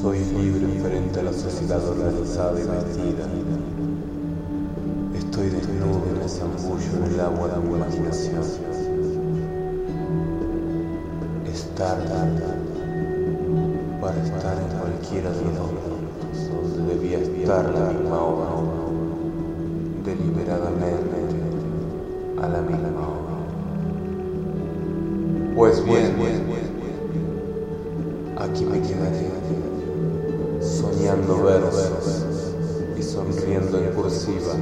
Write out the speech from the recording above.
Soy libre frente a la sociedad organizada y vestida. Estoy desnudo y me zambullo en el agua de mi imaginación. Es tarde para estar en cualquiera de los mundos donde debía estar la misma obra, deliberadamente a la misma hora. Pues bien, aquí y sonriendo en cursiva